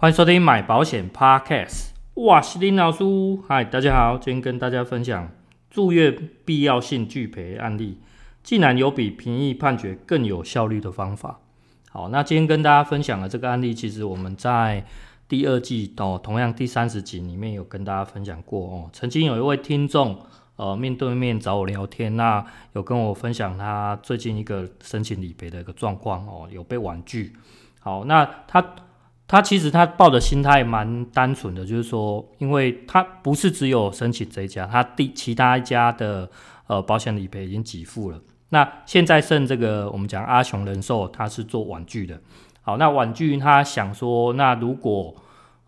欢迎收听买保险 Podcast。哇，是林老师，嗨，大家好，今天跟大家分享住院必要性拒赔案例，竟然有比评议判决更有效率的方法。好，那今天跟大家分享的这个案例，其实我们在第二季哦，同样第三十集里面有跟大家分享过哦。曾经有一位听众呃面对面找我聊天，那有跟我分享他最近一个申请理赔的一个状况哦，有被婉拒。好，那他。他其实他抱的心态蛮单纯的，就是说，因为他不是只有申请这一家，他第其他一家的呃保险理赔已经给付了，那现在剩这个我们讲阿雄人寿，他是做婉拒的。好，那婉拒他想说，那如果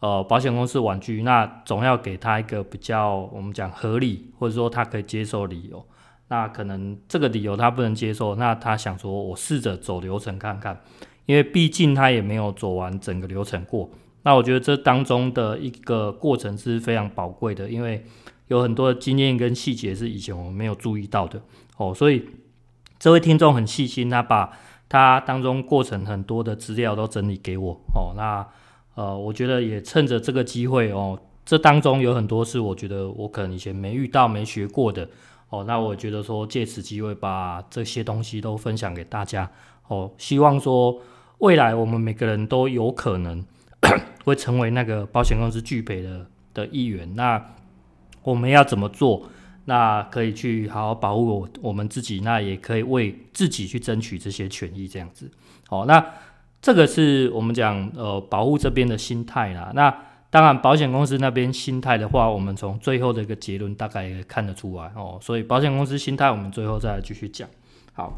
呃保险公司婉拒，那总要给他一个比较我们讲合理或者说他可以接受理由。那可能这个理由他不能接受，那他想说我试着走流程看看。因为毕竟他也没有走完整个流程过，那我觉得这当中的一个过程是非常宝贵的，因为有很多的经验跟细节是以前我们没有注意到的。哦，所以这位听众很细心，他把他当中过程很多的资料都整理给我。哦，那呃，我觉得也趁着这个机会哦，这当中有很多是我觉得我可能以前没遇到、没学过的。哦，那我觉得说借此机会把这些东西都分享给大家哦，希望说。未来我们每个人都有可能 会成为那个保险公司拒赔的的一员。那我们要怎么做？那可以去好好保护我我们自己，那也可以为自己去争取这些权益，这样子。好，那这个是我们讲呃保护这边的心态啦。那当然保险公司那边心态的话，我们从最后的一个结论大概也看得出来哦。所以保险公司心态，我们最后再继续讲。好。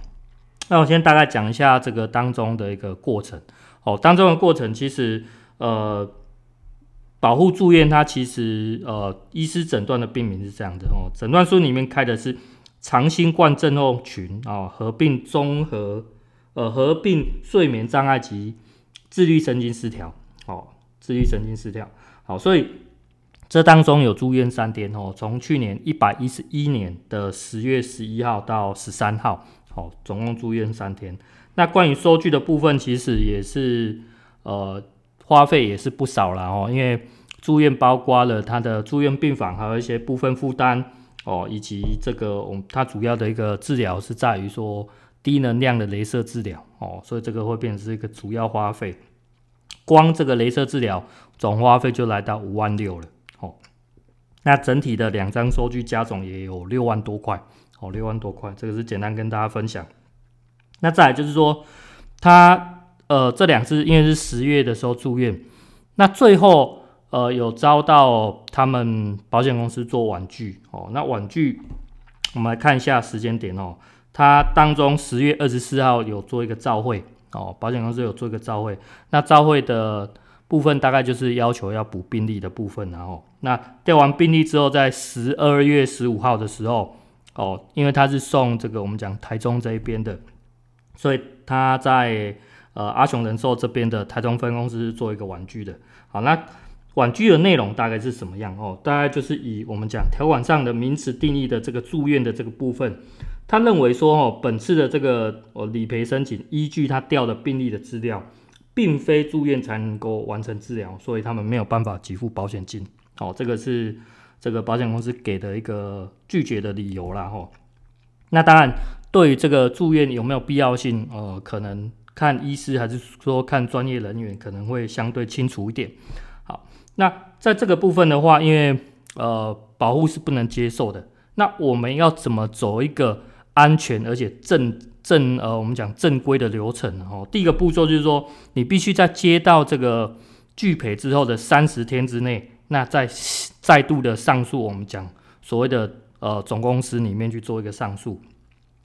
那我先大概讲一下这个当中的一个过程哦。当中的过程其实呃，保护住院它其实呃，医师诊断的病名是这样的哦。诊断书里面开的是长新冠症候群啊，合并综合呃合并睡眠障碍及自律神经失调哦，自律神经失调好，所以这当中有住院三天哦，从去年一百一十一年的十月十一号到十三号。好，总共住院三天。那关于收据的部分，其实也是呃花费也是不少了哦。因为住院包括了他的住院病房，还有一些部分负担哦，以及这个我们他主要的一个治疗是在于说低能量的镭射治疗哦，所以这个会变成是一个主要花费。光这个镭射治疗总花费就来到五万六了。哦，那整体的两张收据加总也有六万多块。哦，六万多块，这个是简单跟大家分享。那再来就是说，他呃这两次因为是十月的时候住院，那最后呃有遭到他们保险公司做婉拒哦。那婉拒，我们来看一下时间点哦。他当中十月二十四号有做一个照会哦，保险公司有做一个照会。那照会的部分大概就是要求要补病历的部分，然后那调完病历之后，在十二月十五号的时候。哦，因为他是送这个我们讲台中这一边的，所以他在呃阿雄人寿这边的台中分公司做一个婉拒的。好，那婉拒的内容大概是什么样？哦，大概就是以我们讲条款上的名词定义的这个住院的这个部分，他认为说哦，本次的这个哦理赔申请依据他调的病例的资料，并非住院才能够完成治疗，所以他们没有办法给付保险金。哦，这个是。这个保险公司给的一个拒绝的理由啦，吼。那当然，对于这个住院有没有必要性，呃，可能看医师还是说看专业人员，可能会相对清楚一点。好，那在这个部分的话，因为呃，保护是不能接受的，那我们要怎么走一个安全而且正正呃，我们讲正规的流程？哦，第一个步骤就是说，你必须在接到这个拒赔之后的三十天之内。那再再度的上诉，我们讲所谓的呃总公司里面去做一个上诉，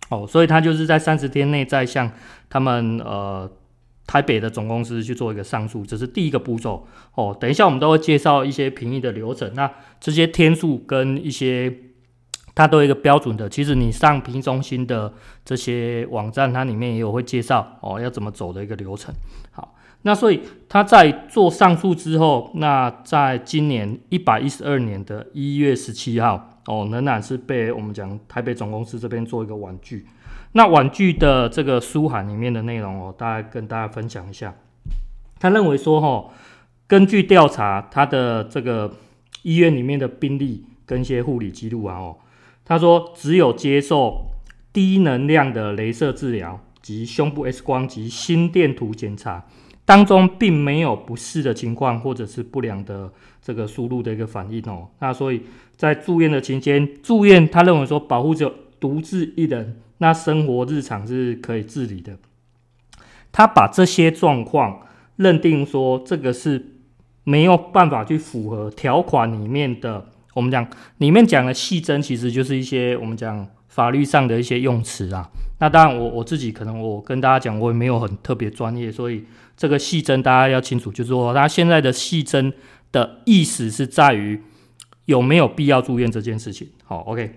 哦，所以他就是在三十天内再向他们呃台北的总公司去做一个上诉，这是第一个步骤哦。等一下我们都会介绍一些评议的流程，那这些天数跟一些它都有一个标准的，其实你上评中心的这些网站，它里面也有会介绍哦，要怎么走的一个流程，好。那所以他在做上诉之后，那在今年一百一十二年的一月十七号，哦，仍然是被我们讲台北总公司这边做一个婉拒。那婉拒的这个书函里面的内容哦，大概跟大家分享一下。他认为说，哈，根据调查，他的这个医院里面的病例跟一些护理记录啊，哦，他说只有接受低能量的镭射治疗及胸部 X 光及心电图检查当中，并没有不适的情况或者是不良的这个输入的一个反应哦。那所以在住院的期间，住院他认为说保护只有独自一人，那生活日常是可以自理的。他把这些状况认定说这个是。没有办法去符合条款里面的，我们讲里面讲的细针，其实就是一些我们讲法律上的一些用词啊。那当然，我我自己可能我跟大家讲，我也没有很特别专业，所以这个细针大家要清楚，就是说他现在的细针的意思是在于有没有必要住院这件事情。好，OK。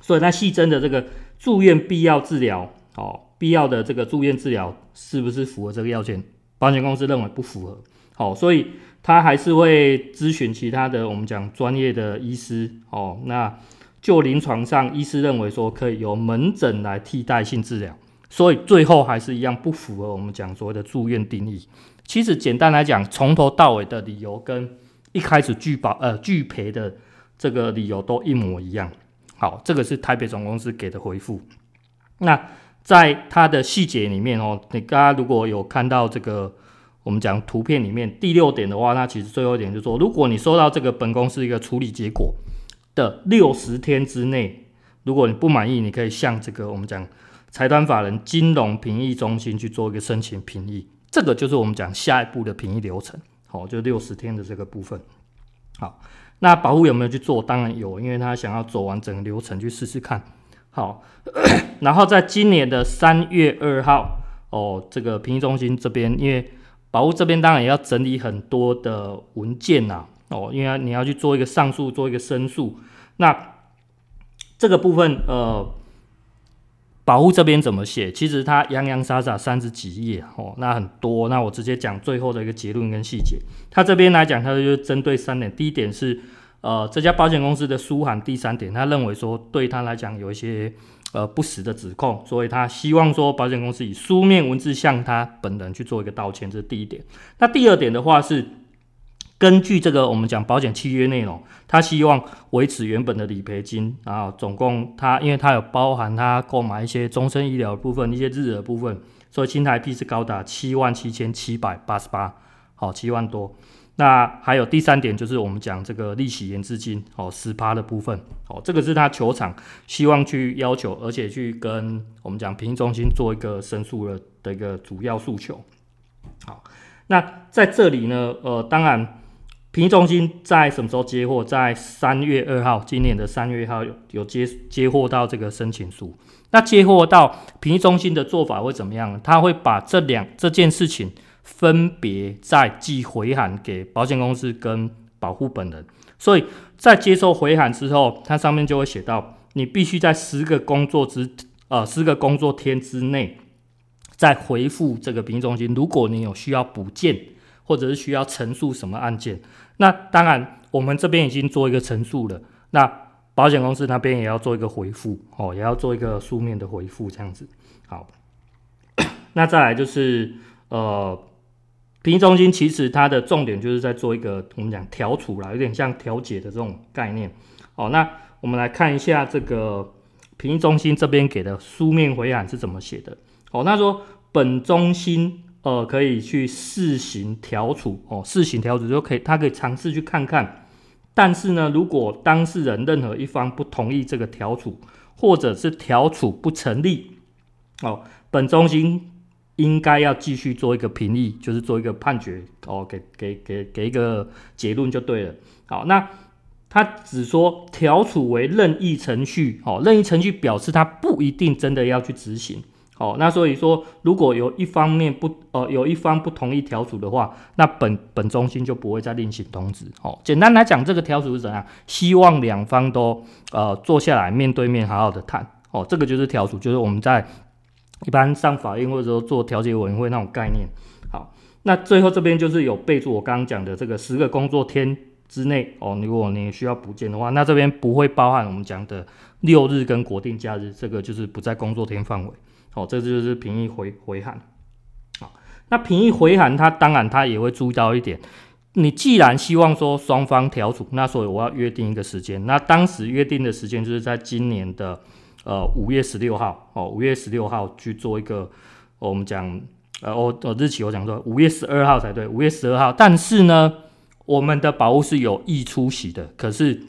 所以那细针的这个住院必要治疗，好，必要的这个住院治疗是不是符合这个要件？保险公司认为不符合。好，所以。他还是会咨询其他的，我们讲专业的医师哦。那就临床上，医师认为说可以由门诊来替代性治疗，所以最后还是一样不符合我们讲所谓的住院定义。其实简单来讲，从头到尾的理由跟一开始拒保呃拒赔的这个理由都一模一样。好，这个是台北总公司给的回复。那在它的细节里面哦，你大家如果有看到这个。我们讲图片里面第六点的话，那其实最后一点就是说，如果你收到这个本公司一个处理结果的六十天之内，如果你不满意，你可以向这个我们讲财团法人金融评议中心去做一个申请评议，这个就是我们讲下一步的评议流程。好，就六十天的这个部分。好，那保护有没有去做？当然有，因为他想要走完整个流程去试试看。好，然后在今年的三月二号，哦，这个评议中心这边因为。保护这边当然也要整理很多的文件呐，哦，因为你要去做一个上诉，做一个申诉。那这个部分，呃，保护这边怎么写？其实它洋洋洒洒三十几页哦，那很多。那我直接讲最后的一个结论跟细节。他这边来讲，他就针对三点。第一点是，呃，这家保险公司的书函。第三点，他认为说对他来讲有一些。呃，不实的指控，所以他希望说保险公司以书面文字向他本人去做一个道歉，这是第一点。那第二点的话是，根据这个我们讲保险契约内容，他希望维持原本的理赔金，然后总共他因为他有包含他购买一些终身医疗部分、一些日额部分，所以新台币是高达七万七千七百八十八，好，七万多。那还有第三点，就是我们讲这个利息延滞金哦，十趴的部分哦，这个是他球场希望去要求，而且去跟我们讲评议中心做一个申诉的的一个主要诉求。好，那在这里呢，呃，当然评议中心在什么时候接货？在三月二号，今年的三月二号有有接接获到这个申请书。那接货到评议中心的做法会怎么样？他会把这两这件事情。分别再寄回函给保险公司跟保护本人，所以在接受回函之后，它上面就会写到，你必须在十个工作之呃十个工作天之内，再回复这个评议中心。如果你有需要补件或者是需要陈述什么案件，那当然我们这边已经做一个陈述了，那保险公司那边也要做一个回复哦，也要做一个书面的回复这样子。好，那再来就是呃。评中心其实它的重点就是在做一个我们讲调处啦，有点像调解的这种概念。哦，那我们来看一下这个评中心这边给的书面回函是怎么写的。哦，那说本中心呃可以去试行调处，哦，试行调处就可以，他可以尝试去看看。但是呢，如果当事人任何一方不同意这个调处，或者是调处不成立，哦，本中心。应该要继续做一个评议，就是做一个判决哦，给给给给一个结论就对了。好，那他只说调处为任意程序，哦，任意程序表示他不一定真的要去执行。哦，那所以说，如果有一方面不呃有一方不同意调处的话，那本本中心就不会再另行通知。哦，简单来讲，这个调组是怎样？希望两方都呃坐下来面对面好好的谈。哦，这个就是调组，就是我们在。一般上法院或者说做调解委员会那种概念，好，那最后这边就是有备注我刚刚讲的这个十个工作天之内哦，如果你需要补件的话，那这边不会包含我们讲的六日跟国定假日，这个就是不在工作天范围，好，这就是评议回回函，好，那评议回函它当然它也会注意到一点，你既然希望说双方调处，那所以我要约定一个时间。那当时约定的时间就是在今年的呃五月十六号哦，五月十六号去做一个我们讲呃我我日期我讲说五月十二号才对，五月十二号。但是呢，我们的保护是有意出席的，可是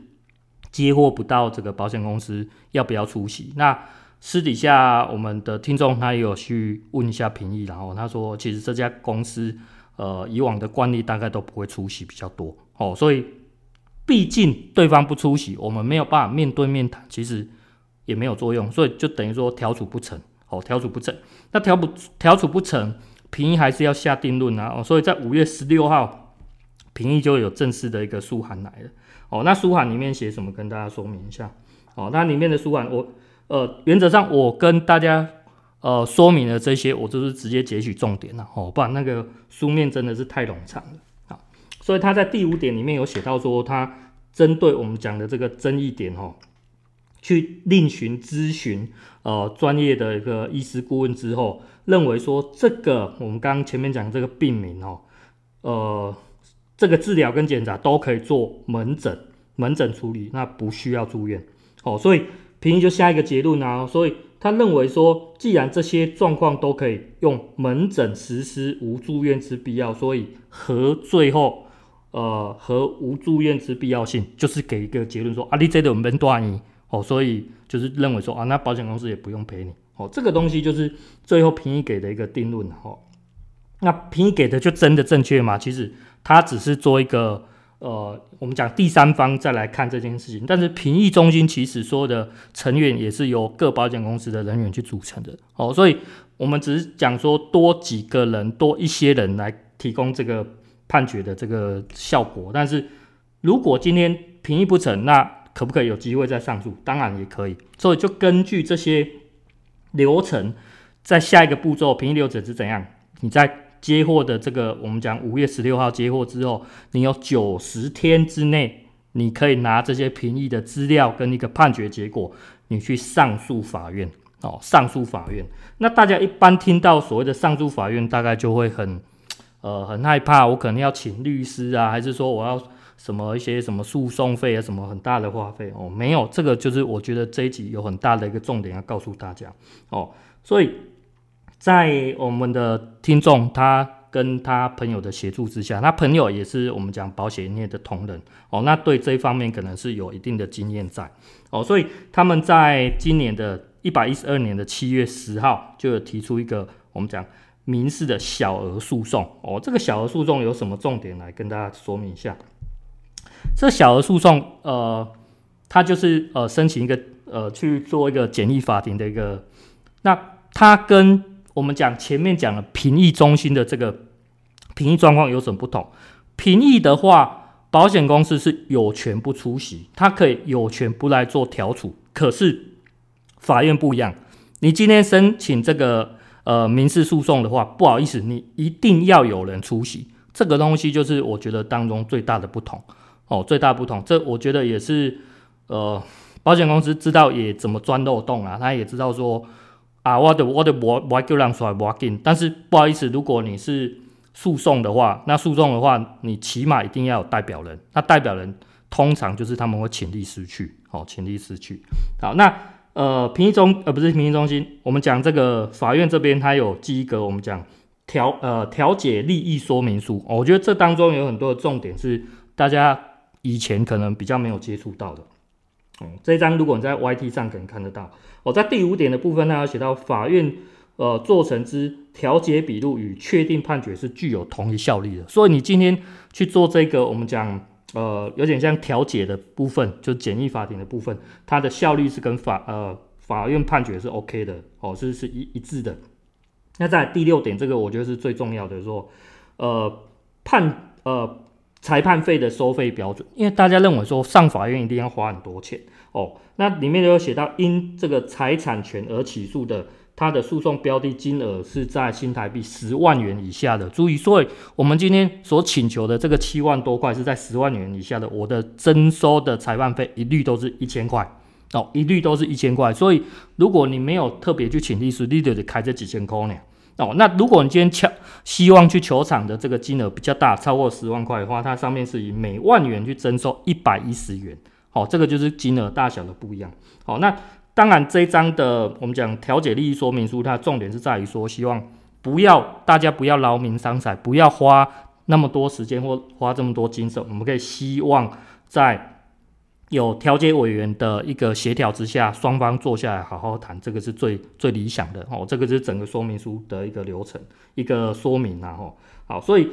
接获不到这个保险公司要不要出席。那私底下我们的听众他也有去问一下评议，然后他说其实这家公司。呃，以往的惯例大概都不会出席比较多哦，所以毕竟对方不出席，我们没有办法面对面谈，其实也没有作用，所以就等于说调处不成哦，调处不成，那调不调处不成，评议还是要下定论啊，哦，所以在五月十六号，评议就有正式的一个书函来了哦，那书函里面写什么，跟大家说明一下哦，那里面的书函我呃，原则上我跟大家。呃，说明了这些，我就是直接截取重点了哦，不然那个书面真的是太冗长了啊。所以他在第五点里面有写到说，他针对我们讲的这个争议点哦，去另寻咨询呃专业的一个医师顾问之后，认为说这个我们刚刚前面讲这个病名哦，呃，这个治疗跟检查都可以做门诊门诊处理，那不需要住院哦，所以评议就下一个结论啊，所以。他认为说，既然这些状况都可以用门诊实施无住院之必要，所以和最后，呃，和无住院之必要性，就是给一个结论说，啊，你这个门断医，哦，所以就是认为说，啊，那保险公司也不用赔你，哦，这个东西就是最后评议给的一个定论，哦，那评议给的就真的正确吗？其实他只是做一个。呃，我们讲第三方再来看这件事情，但是评议中心其实说的成员也是由各保险公司的人员去组成的哦，所以我们只是讲说多几个人、多一些人来提供这个判决的这个效果，但是如果今天评议不成，那可不可以有机会再上诉？当然也可以，所以就根据这些流程，在下一个步骤，评议流程是怎样？你在。接货的这个，我们讲五月十六号接货之后，你有九十天之内，你可以拿这些评议的资料跟一个判决结果，你去上诉法院哦。上诉法院，那大家一般听到所谓的上诉法院，大概就会很呃很害怕，我可能要请律师啊，还是说我要什么一些什么诉讼费啊，什么很大的花费哦？没有，这个就是我觉得这一集有很大的一个重点要告诉大家哦，所以。在我们的听众，他跟他朋友的协助之下，他朋友也是我们讲保险业的同仁哦，那对这一方面可能是有一定的经验在哦，所以他们在今年的一百一十二年的七月十号就有提出一个我们讲民事的小额诉讼哦，这个小额诉讼有什么重点来跟大家说明一下？这小额诉讼呃，他就是呃申请一个呃去做一个简易法庭的一个，那他跟我们讲前面讲了评议中心的这个评议状况有什么不同？评议的话，保险公司是有权不出席，他可以有权不来做调处。可是法院不一样，你今天申请这个呃民事诉讼的话，不好意思，你一定要有人出席。这个东西就是我觉得当中最大的不同哦，最大不同。这我觉得也是呃保险公司知道也怎么钻漏洞啊，他也知道说。啊，我的我的我我就让出来我进，但是不好意思，如果你是诉讼的话，那诉讼的话，你起码一定要有代表人。那代表人通常就是他们会请律师去，哦，请律师去。好，那呃，评议中呃不是评议中心，我们讲这个法院这边，它有记一个我们讲调呃调解利益说明书。哦，我觉得这当中有很多的重点是大家以前可能比较没有接触到的。这一张如果你在 YT 上可能看得到。哦，在第五点的部分，它有写到法院呃做成之调解笔录与确定判决是具有同一效力的。所以你今天去做这个，我们讲呃有点像调解的部分，就简易法庭的部分，它的效率是跟法呃法院判决是 OK 的，哦，是是一一致的。那在第六点，这个我觉得是最重要的，说呃判呃。裁判费的收费标准，因为大家认为说上法院一定要花很多钱哦，那里面都有写到因这个财产权而起诉的，它的诉讼标的金额是在新台币十万元以下的。注意，所以我们今天所请求的这个七万多块是在十万元以下的，我的征收的裁判费一律都是一千块哦，一律都是一千块。所以如果你没有特别去请律师，你就得开这几千块呢。哦。那如果你今天求希望去球场的这个金额比较大，超过十万块的话，它上面是以每万元去征收一百一十元。好、哦，这个就是金额大小的不一样。好、哦，那当然这一张的我们讲调解利益说明书，它重点是在于说，希望不要大家不要劳民伤财，不要花那么多时间或花这么多精神，我们可以希望在。有调解委员的一个协调之下，双方坐下来好好谈，这个是最最理想的哦。这个是整个说明书的一个流程，一个说明然后好，所以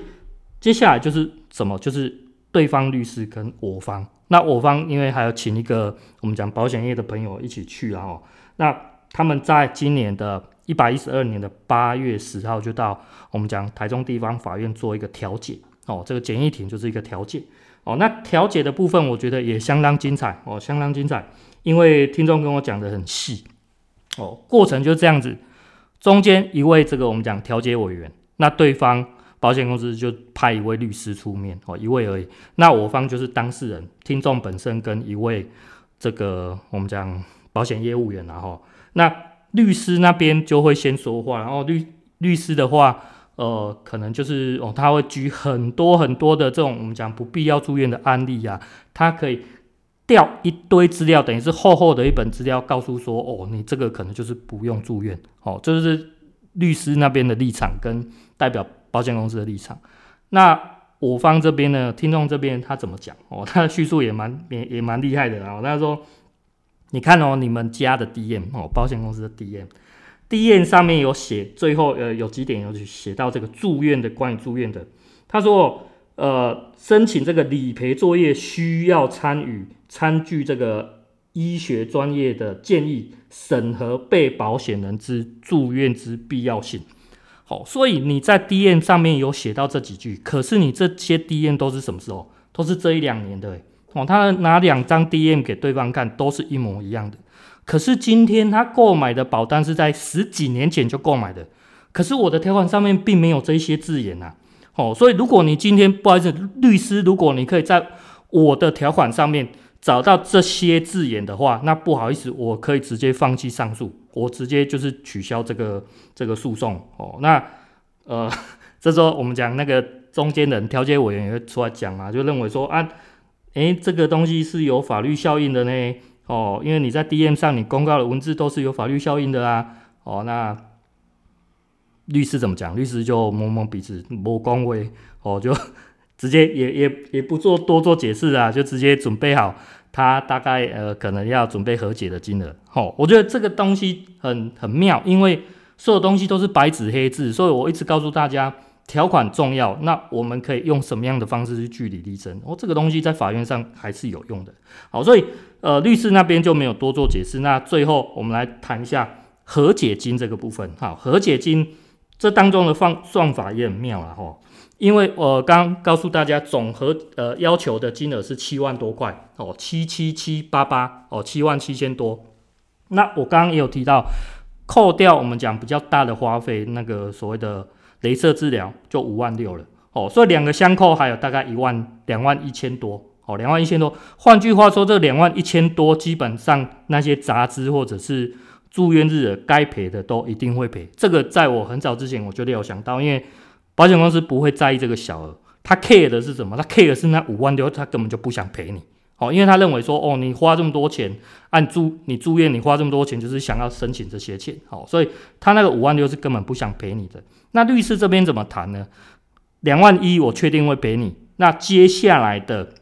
接下来就是什么？就是对方律师跟我方。那我方因为还要请一个我们讲保险业的朋友一起去啊。哦，那他们在今年的一百一十二年的八月十号就到我们讲台中地方法院做一个调解哦。这个简易庭就是一个调解。哦，那调解的部分我觉得也相当精彩哦，相当精彩，因为听众跟我讲得很细哦，过程就这样子，中间一位这个我们讲调解委员，那对方保险公司就派一位律师出面哦，一位而已，那我方就是当事人，听众本身跟一位这个我们讲保险业务员然后，那律师那边就会先说话，然后律律师的话。呃，可能就是哦，他会举很多很多的这种我们讲不必要住院的案例啊，他可以调一堆资料，等于是厚厚的一本资料，告诉说哦，你这个可能就是不用住院哦，这就是律师那边的立场跟代表保险公司的立场。那我方这边呢，听众这边他怎么讲哦？他的叙述也蛮也也蛮厉害的啊。他说，你看哦，你们家的 DM 哦，保险公司的 DM。第一页上面有写，最后呃有几点有写到这个住院的关于住院的，他说呃申请这个理赔作业需要参与参据这个医学专业的建议，审核被保险人之住院之必要性。好，所以你在 D N 上面有写到这几句，可是你这些 D N 都是什么时候？都是这一两年的哦，他拿两张 D N 给对方看，都是一模一样的。可是今天他购买的保单是在十几年前就购买的，可是我的条款上面并没有这些字眼呐、啊，哦，所以如果你今天不好意思，律师，如果你可以在我的条款上面找到这些字眼的话，那不好意思，我可以直接放弃上诉，我直接就是取消这个这个诉讼哦。那呃，这时候我们讲那个中间人调解委员也会出来讲嘛，就认为说啊，诶，这个东西是有法律效应的呢。哦，因为你在 DM 上你公告的文字都是有法律效应的啊。哦，那律师怎么讲？律师就摸摸鼻子，摸光威，哦，就 直接也也也不做多做解释啊，就直接准备好他大概呃可能要准备和解的金额。哦，我觉得这个东西很很妙，因为所有东西都是白纸黑字，所以我一直告诉大家。条款重要，那我们可以用什么样的方式去据理力争？哦，这个东西在法院上还是有用的。好，所以呃，律师那边就没有多做解释。那最后我们来谈一下和解金这个部分。好，和解金这当中的放算法也很妙了哈。因为我刚告诉大家，总和呃要求的金额是七万多块哦，七七七八八哦，七万七千多。那我刚刚也有提到，扣掉我们讲比较大的花费，那个所谓的。镭射治疗就五万六了哦，所以两个相扣还有大概一万两万一千多哦，两万一千多。换句话说，这两万一千多基本上那些杂支或者是住院日的该赔的都一定会赔。这个在我很早之前我就有想到，因为保险公司不会在意这个小额，他 care 的是什么？他 care 的是那五万六，他根本就不想赔你哦，因为他认为说哦，你花这么多钱按住你住院，你花这么多钱就是想要申请这些钱哦，所以他那个五万六是根本不想赔你的。那律师这边怎么谈呢？两万一我确定会赔你。那接下来的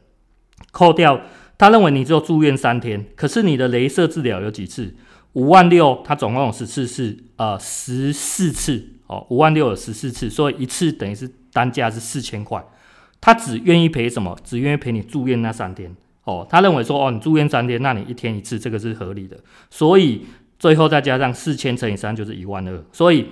扣掉，他认为你只有住院三天，可是你的镭射治疗有几次？五万六，他总共有十次，是，呃，十四次哦，五万六有十四次，所以一次等于是单价是四千块。他只愿意赔什么？只愿意赔你住院那三天哦。他认为说哦，你住院三天，那你一天一次，这个是合理的。所以最后再加上四千乘以三就是一万二，所以。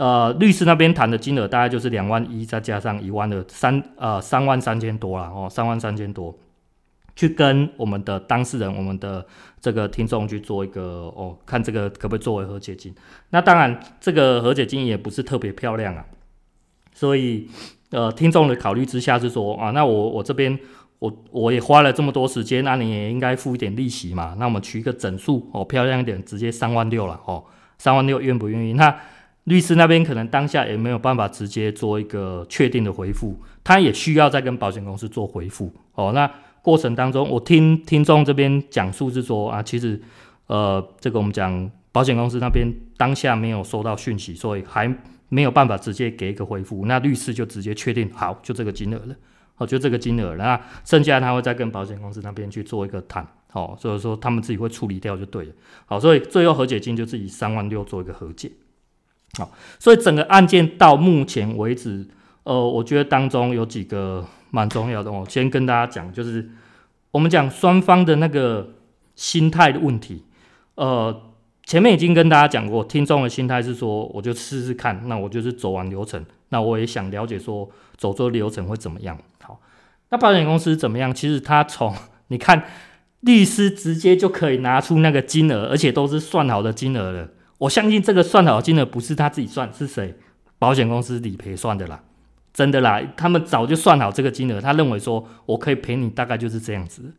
呃，律师那边谈的金额大概就是两万一，再加上一万二，三呃三万三千多啦哦，三万三千多，去跟我们的当事人，我们的这个听众去做一个哦，看这个可不可以作为和解金。那当然，这个和解金也不是特别漂亮啊，所以呃，听众的考虑之下是说啊，那我我这边我我也花了这么多时间，那你也应该付一点利息嘛。那我们取一个整数哦，漂亮一点，直接三万六了哦，三万六愿不愿意？那律师那边可能当下也没有办法直接做一个确定的回复，他也需要再跟保险公司做回复。哦，那过程当中，我听听众这边讲述是说啊，其实呃，这个我们讲保险公司那边当下没有收到讯息，所以还没有办法直接给一个回复。那律师就直接确定好，就这个金额了。哦，就这个金额，那剩下他会再跟保险公司那边去做一个谈。好，所以说他们自己会处理掉就对了。好，所以最后和解金就自己三万六做一个和解。好，所以整个案件到目前为止，呃，我觉得当中有几个蛮重要的哦。先跟大家讲，就是我们讲双方的那个心态的问题。呃，前面已经跟大家讲过，听众的心态是说，我就试试看，那我就是走完流程，那我也想了解说走这个流程会怎么样。好，那保险公司怎么样？其实他从你看，律师直接就可以拿出那个金额，而且都是算好的金额了。我相信这个算好的金额不是他自己算，是谁？保险公司理赔算的啦，真的啦，他们早就算好这个金额，他认为说我可以赔你，大概就是这样子。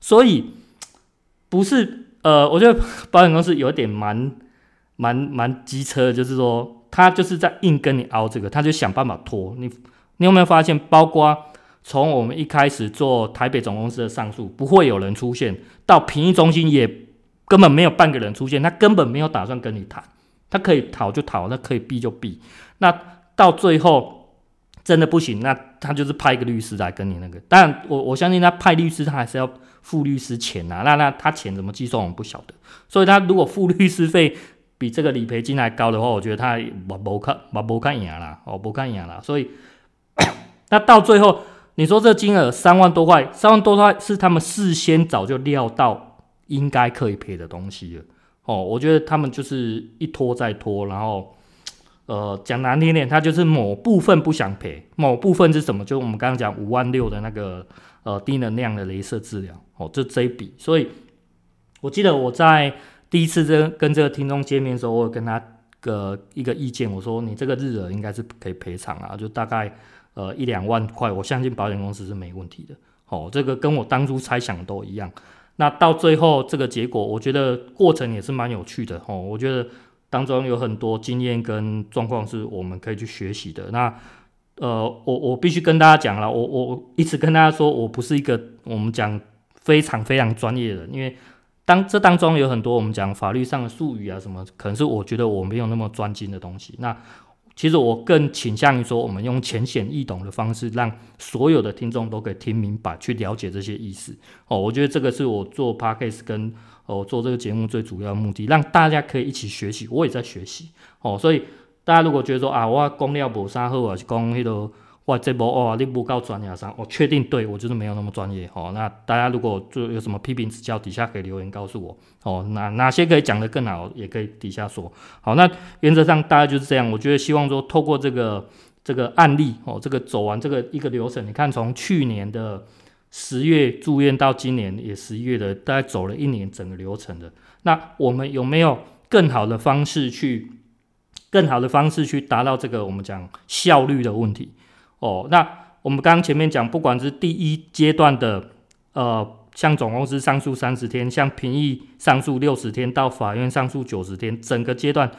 所以不是呃，我觉得保险公司有点蛮蛮蛮机车，就是说他就是在硬跟你凹这个，他就想办法拖你。你有没有发现，包括从我们一开始做台北总公司的上诉，不会有人出现，到评议中心也。根本没有半个人出现，他根本没有打算跟你谈，他可以逃就逃，那可以避就避。那到最后真的不行，那他就是派一个律师来跟你那个。当然，我我相信他派律师，他还是要付律师钱呐。那那他钱怎么计算，我们不晓得。所以他如果付律师费比这个理赔金还高的话，我觉得他我不看我不看赢啦，我不看赢啦。所以那到最后，你说这金额三万多块，三万多块是他们事先早就料到。应该可以赔的东西了，哦，我觉得他们就是一拖再拖，然后，呃，讲难听点，他就是某部分不想赔，某部分是什么？就我们刚刚讲五万六的那个呃低能量的镭射治疗，哦，就这一笔。所以我记得我在第一次这跟这个听众见面的时候，我有跟他个一个意见，我说你这个日额应该是可以赔偿啊，就大概呃一两万块，我相信保险公司是没问题的。哦，这个跟我当初猜想都一样。那到最后这个结果，我觉得过程也是蛮有趣的哦。我觉得当中有很多经验跟状况是我们可以去学习的。那呃，我我必须跟大家讲了，我我一直跟大家说我不是一个我们讲非常非常专业的人，因为当这当中有很多我们讲法律上的术语啊什么，可能是我觉得我没有那么专精的东西。那其实我更倾向于说，我们用浅显易懂的方式，让所有的听众都可以听明白，去了解这些意思。哦，我觉得这个是我做 Podcast 跟哦做这个节目最主要目的，让大家可以一起学习，我也在学习。哦，所以大家如果觉得说啊，我讲了无啥好，还是讲迄个。哇，这波哦，你不够专业上，我确定对我就是没有那么专业哦。那大家如果就有什么批评指教，底下可以留言告诉我哦。哪哪些可以讲得更好，也可以底下说。好，那原则上大概就是这样。我觉得希望说透过这个这个案例哦，这个走完这个一个流程，你看从去年的十月住院到今年也十一月的，大概走了一年整个流程的。那我们有没有更好的方式去更好的方式去达到这个我们讲效率的问题？哦，那我们刚刚前面讲，不管是第一阶段的，呃，像总公司上诉三十天，像评议上诉六十天，到法院上诉九十天，整个阶段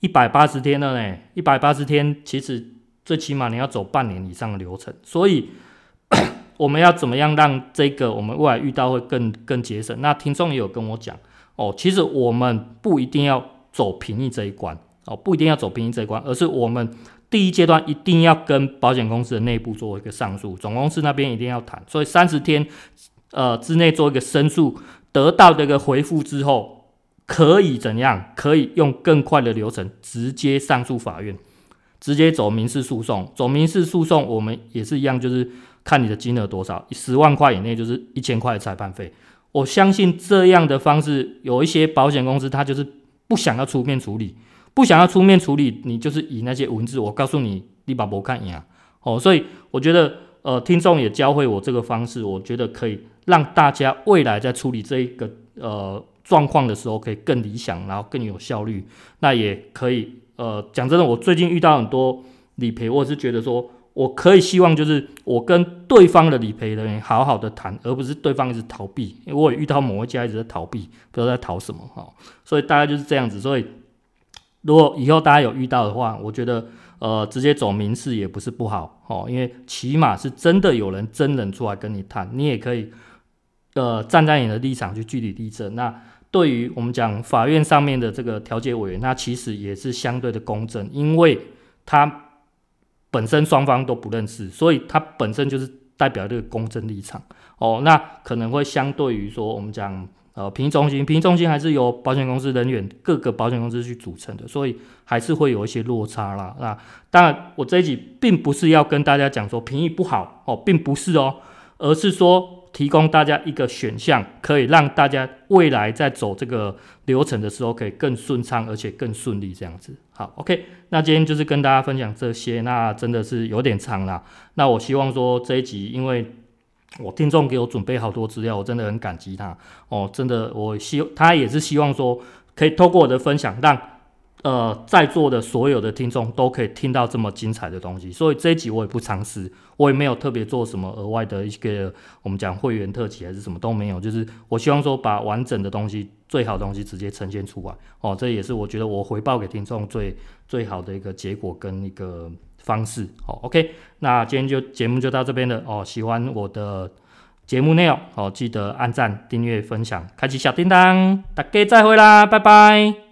一百八十天了呢。一百八十天，其实最起码你要走半年以上的流程。所以 我们要怎么样让这个我们未来遇到会更更节省？那听众也有跟我讲，哦，其实我们不一定要走评议这一关，哦，不一定要走评议这一关，而是我们。第一阶段一定要跟保险公司的内部做一个上诉，总公司那边一定要谈，所以三十天呃之内做一个申诉，得到这个回复之后，可以怎样？可以用更快的流程直接上诉法院，直接走民事诉讼。走民事诉讼，我们也是一样，就是看你的金额多少，十万块以内就是一千块的裁判费。我相信这样的方式，有一些保险公司他就是不想要出面处理。不想要出面处理，你就是以那些文字，我告诉你，你把不看赢哦。所以我觉得，呃，听众也教会我这个方式，我觉得可以让大家未来在处理这一个呃状况的时候，可以更理想，然后更有效率。那也可以，呃，讲真的，我最近遇到很多理赔，我是觉得说，我可以希望就是我跟对方的理赔人员好好的谈，而不是对方一直逃避。因为我也遇到某一家一直在逃避，不知道在逃什么哈。所以大概就是这样子，所以。如果以后大家有遇到的话，我觉得呃直接走民事也不是不好哦，因为起码是真的有人真人出来跟你谈，你也可以呃站在你的立场去据理力争。那对于我们讲法院上面的这个调解委员，那其实也是相对的公正，因为他本身双方都不认识，所以他本身就是代表这个公正立场哦。那可能会相对于说我们讲。呃，评中心，评中心还是由保险公司人员各个保险公司去组成的，所以还是会有一些落差啦。那当然，我这一集并不是要跟大家讲说评议不好哦，并不是哦，而是说提供大家一个选项，可以让大家未来在走这个流程的时候可以更顺畅，而且更顺利这样子。好，OK，那今天就是跟大家分享这些，那真的是有点长啦。那我希望说这一集，因为我听众给我准备好多资料，我真的很感激他哦，真的，我希他也是希望说，可以透过我的分享，让呃在座的所有的听众都可以听到这么精彩的东西。所以这一集我也不尝试，我也没有特别做什么额外的一个我们讲会员特辑还是什么都没有，就是我希望说把完整的东西、最好的东西直接呈现出来哦，这也是我觉得我回报给听众最最好的一个结果跟一个。方式好，OK，那今天就节目就到这边了哦。喜欢我的节目内容哦，记得按赞、订阅、分享、开启小叮当。大家再会啦，拜拜。